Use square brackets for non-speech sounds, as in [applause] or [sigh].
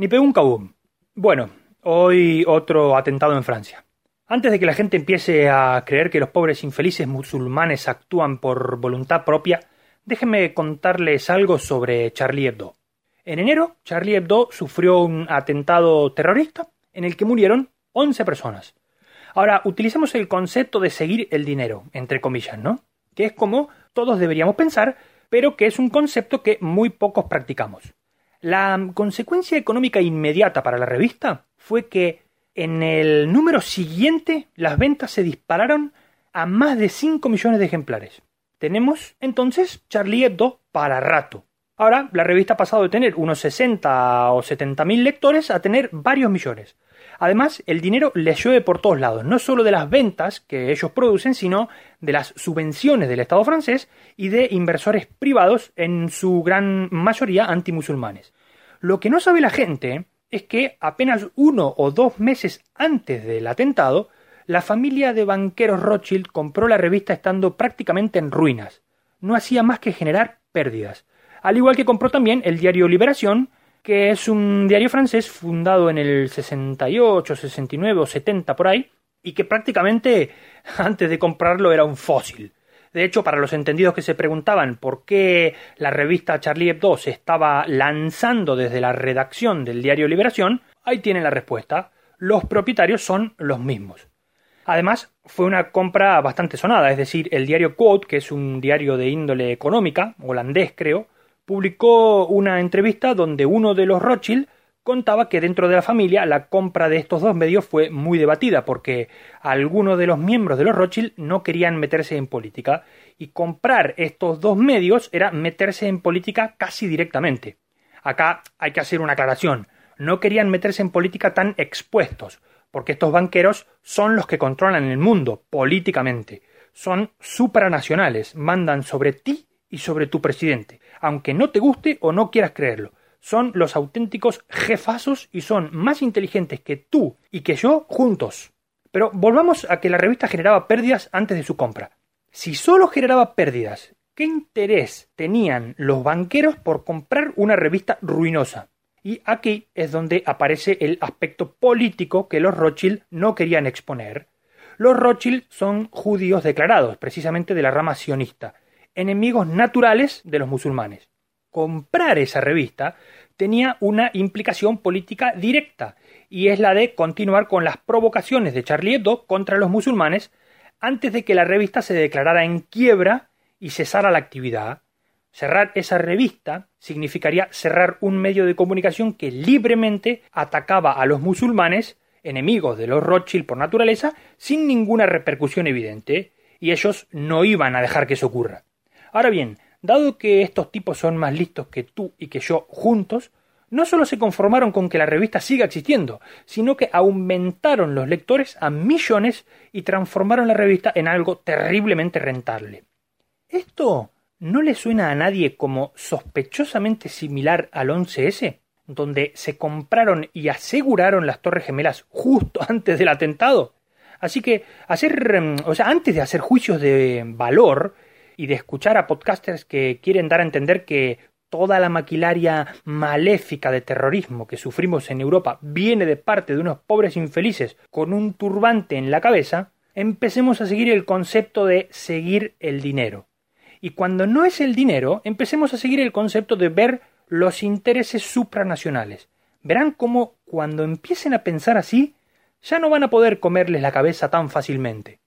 Ni pegó un cabum. Bueno, hoy otro atentado en Francia. Antes de que la gente empiece a creer que los pobres infelices musulmanes actúan por voluntad propia, déjenme contarles algo sobre Charlie Hebdo. En enero, Charlie Hebdo sufrió un atentado terrorista en el que murieron 11 personas. Ahora, utilicemos el concepto de seguir el dinero, entre comillas, ¿no? Que es como todos deberíamos pensar, pero que es un concepto que muy pocos practicamos. La consecuencia económica inmediata para la revista fue que en el número siguiente las ventas se dispararon a más de 5 millones de ejemplares. Tenemos entonces Charlie Hebdo para rato. Ahora la revista ha pasado de tener unos 60 o 70 mil lectores a tener varios millones. Además, el dinero les llueve por todos lados, no solo de las ventas que ellos producen, sino de las subvenciones del Estado francés y de inversores privados, en su gran mayoría antimusulmanes. Lo que no sabe la gente es que apenas uno o dos meses antes del atentado, la familia de banqueros Rothschild compró la revista estando prácticamente en ruinas. No hacía más que generar pérdidas. Al igual que compró también el diario Liberación, que es un diario francés fundado en el 68, 69 o 70 por ahí, y que prácticamente [laughs] antes de comprarlo era un fósil. De hecho, para los entendidos que se preguntaban por qué la revista Charlie Hebdo se estaba lanzando desde la redacción del diario Liberación, ahí tienen la respuesta. Los propietarios son los mismos. Además, fue una compra bastante sonada, es decir, el diario Quote, que es un diario de índole económica, holandés creo, publicó una entrevista donde uno de los Rothschild contaba que dentro de la familia la compra de estos dos medios fue muy debatida porque algunos de los miembros de los Rothschild no querían meterse en política y comprar estos dos medios era meterse en política casi directamente. Acá hay que hacer una aclaración. No querían meterse en política tan expuestos, porque estos banqueros son los que controlan el mundo políticamente. Son supranacionales, mandan sobre ti y sobre tu presidente, aunque no te guste o no quieras creerlo. Son los auténticos jefazos y son más inteligentes que tú y que yo juntos. Pero volvamos a que la revista generaba pérdidas antes de su compra. Si solo generaba pérdidas, ¿qué interés tenían los banqueros por comprar una revista ruinosa? Y aquí es donde aparece el aspecto político que los Rothschild no querían exponer. Los Rothschild son judíos declarados, precisamente de la rama sionista, enemigos naturales de los musulmanes. Comprar esa revista tenía una implicación política directa, y es la de continuar con las provocaciones de Charlie Hebdo contra los musulmanes antes de que la revista se declarara en quiebra y cesara la actividad. Cerrar esa revista significaría cerrar un medio de comunicación que libremente atacaba a los musulmanes, enemigos de los Rothschild por naturaleza, sin ninguna repercusión evidente, y ellos no iban a dejar que eso ocurra. Ahora bien, dado que estos tipos son más listos que tú y que yo juntos, no solo se conformaron con que la revista siga existiendo, sino que aumentaron los lectores a millones y transformaron la revista en algo terriblemente rentable. ¿Esto no le suena a nadie como sospechosamente similar al 11S? donde se compraron y aseguraron las Torres Gemelas justo [laughs] antes del atentado. Así que hacer, mm, o sea, antes de hacer juicios de valor, y de escuchar a podcasters que quieren dar a entender que toda la maquilaria maléfica de terrorismo que sufrimos en Europa viene de parte de unos pobres infelices con un turbante en la cabeza, empecemos a seguir el concepto de seguir el dinero. Y cuando no es el dinero, empecemos a seguir el concepto de ver los intereses supranacionales. Verán cómo cuando empiecen a pensar así, ya no van a poder comerles la cabeza tan fácilmente.